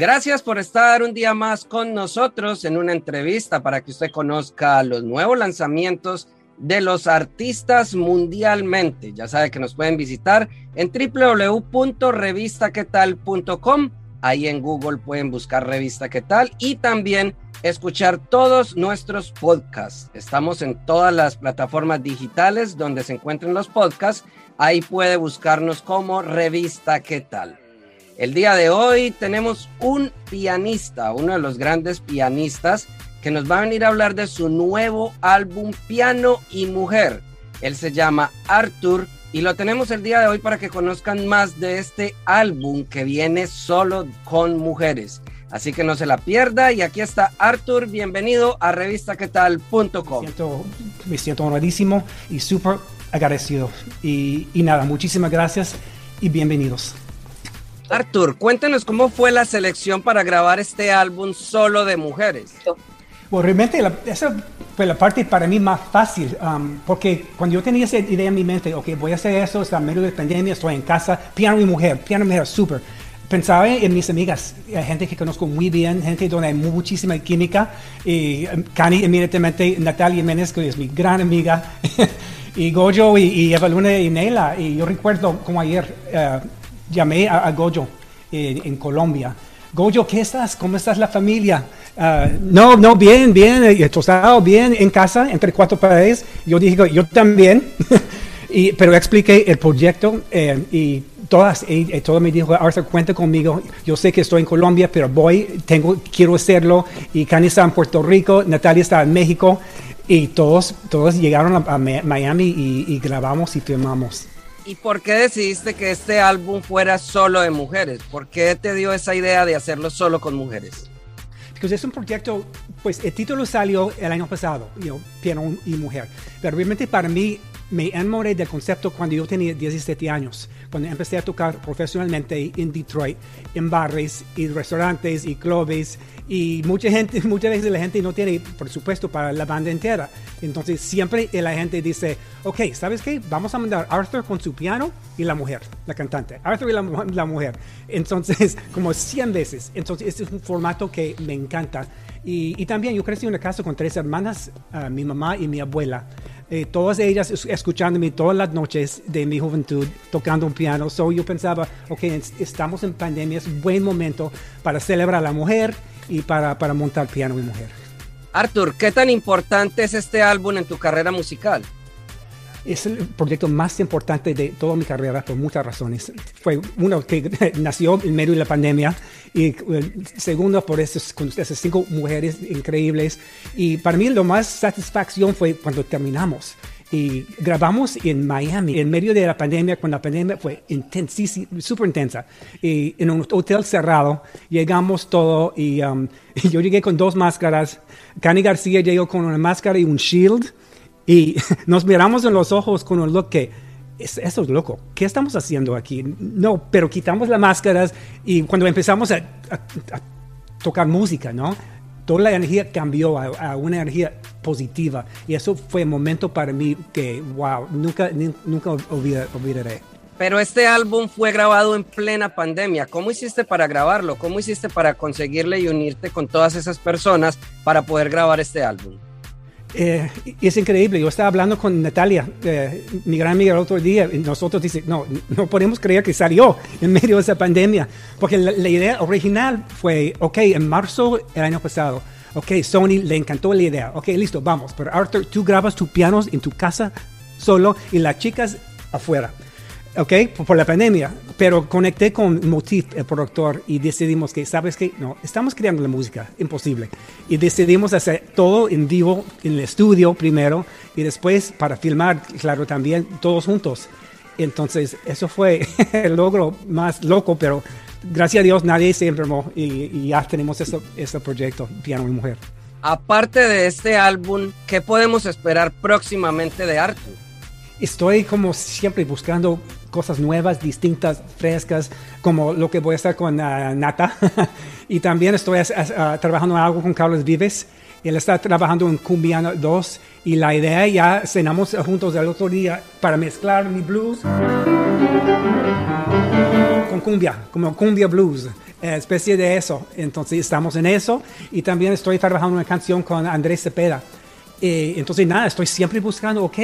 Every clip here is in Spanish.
Gracias por estar un día más con nosotros en una entrevista para que usted conozca los nuevos lanzamientos de los artistas mundialmente. Ya sabe que nos pueden visitar en www.revistaquetal.com. Ahí en Google pueden buscar Revista Qué Tal y también escuchar todos nuestros podcasts. Estamos en todas las plataformas digitales donde se encuentren los podcasts. Ahí puede buscarnos como Revista Qué Tal. El día de hoy tenemos un pianista, uno de los grandes pianistas, que nos va a venir a hablar de su nuevo álbum Piano y Mujer. Él se llama Arthur y lo tenemos el día de hoy para que conozcan más de este álbum que viene solo con mujeres. Así que no se la pierda y aquí está Arthur, bienvenido a revistaquetal.com. Me siento, me siento honradísimo y súper agradecido. Y, y nada, muchísimas gracias y bienvenidos. Arthur, cuéntanos cómo fue la selección para grabar este álbum solo de mujeres. Bueno, realmente la, esa fue la parte para mí más fácil, um, porque cuando yo tenía esa idea en mi mente, ok, voy a hacer eso, está en medio de pandemia, estoy en casa, piano y mujer, piano y mujer, súper. Pensaba en mis amigas, gente que conozco muy bien, gente donde hay muchísima química, y um, Cani inmediatamente, Natalia Jiménez, que es mi gran amiga, y Goyo y, y Eva Luna y Neila, y yo recuerdo como ayer, uh, llamé a, a Goyo eh, en Colombia. Goyo, ¿qué estás? ¿Cómo estás la familia? Uh, no, no, bien, bien, eh, estado bien en casa, entre cuatro paredes. Yo dije, yo también. pero expliqué el proyecto eh, y todas, y, y todo me dijo, Arthur, cuenta conmigo. Yo sé que estoy en Colombia, pero voy, tengo, quiero hacerlo. Y Cani está en Puerto Rico, Natalia está en México. Y todos, todos llegaron a, Miami y grabamos y filmamos. ¿Y por qué decidiste que este álbum fuera solo de mujeres? ¿Por qué te dio esa idea de hacerlo solo con mujeres? Porque es un proyecto, pues el título salió el año pasado, know, Piano y Mujer. Pero realmente para mí me enamoré del concepto cuando yo tenía 17 años, cuando empecé a tocar profesionalmente en Detroit, en bares y restaurantes y clubes. Y mucha gente, muchas veces la gente no tiene presupuesto para la banda entera. Entonces siempre la gente dice, ok, ¿sabes qué? Vamos a mandar Arthur con su piano y la mujer, la cantante. Arthur y la, la mujer. Entonces, como 100 veces. Entonces, este es un formato que me encanta. Y, y también yo crecí en una casa con tres hermanas, uh, mi mamá y mi abuela. Eh, todas ellas escuchándome todas las noches de mi juventud tocando un piano. So yo pensaba, ok, estamos en pandemia, es buen momento para celebrar a la mujer y para, para montar piano y mujer. Arthur, ¿qué tan importante es este álbum en tu carrera musical? Es el proyecto más importante de toda mi carrera por muchas razones. Fue uno que nació en medio de la pandemia y eh, segundo por esas, cinco mujeres increíbles. Y para mí lo más satisfacción fue cuando terminamos. Y grabamos en Miami, en medio de la pandemia, cuando la pandemia fue intensísima, súper intensa. Y en un hotel cerrado, llegamos todo y, um, yo llegué con dos máscaras. Cani García llegó con una máscara y un shield. Y nos miramos en los ojos con un look que, eso es loco, ¿qué estamos haciendo aquí? No, pero quitamos las máscaras y cuando empezamos a, a, a tocar música, ¿no? Toda la energía cambió a, a, una energía positiva y eso fue un momento para mí que, wow, nunca, ni, nunca olvidar, olvidaré. Pero este álbum fue grabado en plena pandemia. ¿Cómo hiciste para grabarlo? ¿Cómo hiciste para conseguirle y unirte con todas esas personas para poder grabar este álbum? Eh, es increíble. Yo estaba hablando con Natalia, eh, mi gran amiga, el otro día, y nosotros dice, no, no podemos creer que salió en medio de esa pandemia, porque la, la, idea original fue, ok, en marzo el año pasado, ok, Sony le encantó la idea, ok, listo, vamos, pero Arthur, tú grabas tus pianos en tu casa solo y las chicas afuera. ¿Ok? Por, la pandemia. Pero conecté con Motif, el productor, y decidimos que, ¿sabes qué? No, estamos creando la música, imposible. Y decidimos hacer todo en vivo, en el estudio primero, y después para filmar, claro, también, todos juntos. Entonces, eso fue el logro más loco, pero gracias a Dios nadie se enfermó y, ya tenemos ese proyecto, Piano y Mujer. Aparte de este álbum, ¿qué podemos esperar próximamente de Arthur? Estoy como siempre buscando cosas nuevas, distintas, frescas, como lo que voy a hacer con uh, Nata. y también estoy uh, trabajando en algo con Carlos Vives. Él está trabajando en Cumbiana 2 y la idea ya cenamos juntos el otro día para mezclar mi blues con cumbia, como cumbia blues, eh, especie de eso. Entonces estamos en eso y también estoy trabajando una canción con Andrés Cepeda. Eh, entonces nada, estoy siempre buscando, ok,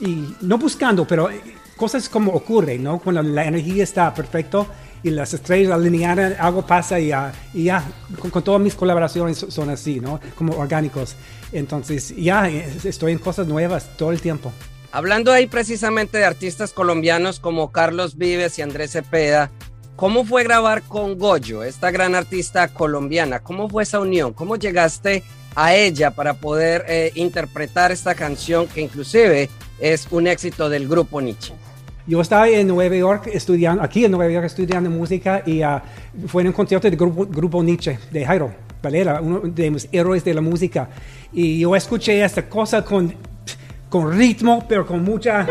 y no buscando, pero cosas como ocurren, ¿no? Cuando la energía está perfecto y las estrellas alineadas, algo pasa y ya, ya con, todas mis colaboraciones son así, ¿no? Como orgánicos. Entonces, ya estoy en cosas nuevas todo el tiempo. Hablando ahí precisamente de artistas colombianos como Carlos Vives y Andrés Cepeda, ¿cómo fue grabar con Goyo, esta gran artista colombiana? ¿Cómo fue esa unión? ¿Cómo llegaste a ella para poder eh, interpretar esta canción que inclusive es un éxito del grupo Nietzsche? Yo estaba en Nueva York estudiando, aquí en Nueva York estudiando música y uh, fue en un concierto del grupo, grupo Nietzsche de Jairo Valera, uno de los héroes de la música. Y yo escuché esta cosa con, con ritmo, pero con mucha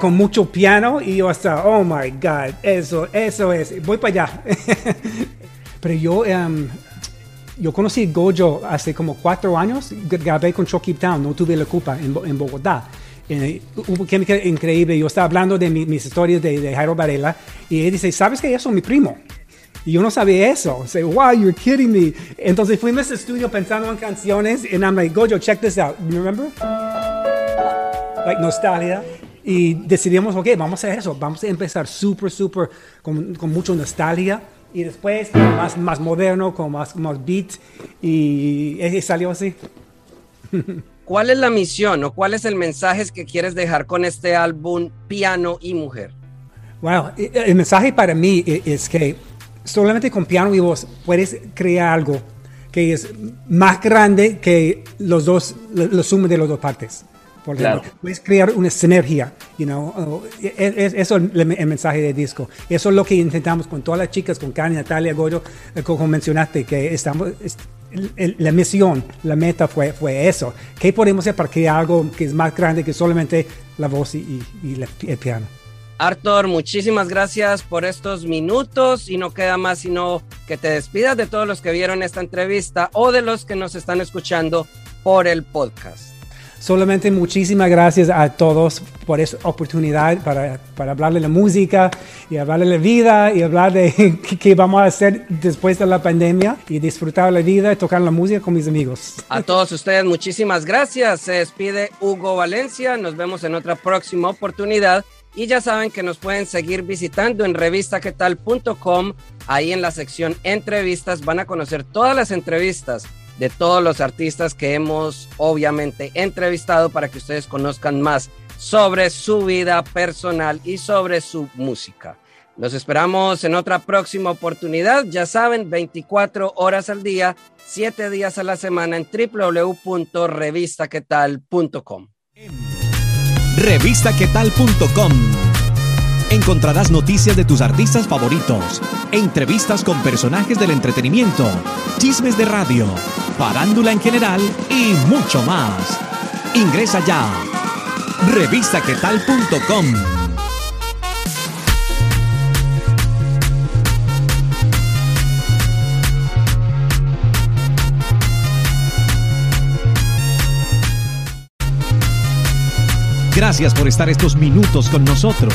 con mucho piano y yo hasta, oh my God, eso, eso es, voy para allá. pero yo, um, yo conocí Gojo hace como cuatro años, grabé con Chucky Town, no tuve la culpa en, Bogotá. Eh, hubo increíble. Yo estaba hablando de mis historias de, de, Jairo Varela y él dice, ¿sabes que eso es mi primo? Y yo no sabía eso. Say, wow, you're kidding me. Entonces fuimos al estudio pensando en canciones y I'm like, Gojo, check this out. You remember? Like nostalgia. Y decidimos, ok, vamos a hacer eso. Vamos a empezar súper, súper con, con mucha nostalgia y después más, más moderno, con más, más beat y, y salió así. ¿Cuál es la misión o cuál es el mensaje que quieres dejar con este álbum Piano y Mujer? Wow, el mensaje para mí e, es que solamente con piano y voz puedes crear algo que es más grande que los dos, los suma de las dos partes. Por puedes crear una sinergia, you know? E, e, eso es el, mensaje del disco. Eso es lo que intentamos con todas las chicas, con Karen, Natalia, Goyo, eh, como mencionaste, que estamos, la misión, la meta fue, fue eso. ¿Qué podemos hacer para crear algo que es más grande que solamente la voz y, el piano? Arthur, muchísimas gracias por estos minutos y no queda más sino que te despidas de todos los que vieron esta entrevista o de los que nos están escuchando por el podcast. Solamente muchísimas gracias a todos por esta oportunidad para, para hablar de la música y hablar de la vida y hablar de qué vamos a hacer después de la pandemia y disfrutar la vida y tocar la música con mis amigos. A todos ustedes muchísimas gracias. Se despide Hugo Valencia. Nos vemos en otra próxima oportunidad. Y ya saben que nos pueden seguir visitando en revistaquetal.com. Ahí en la sección entrevistas van a conocer todas las entrevistas de todos los artistas que hemos obviamente entrevistado para que ustedes conozcan más sobre su vida personal y sobre su música. Los esperamos en otra próxima oportunidad. Ya saben, 24 horas al día, 7 días a la semana en www.revistaquetal.com. Revistaquetal.com encontrarás noticias de tus artistas favoritos, entrevistas con personajes del entretenimiento, chismes de radio, parándula en general y mucho más. Ingresa ya. Revistaquetal.com Gracias por estar estos minutos con nosotros.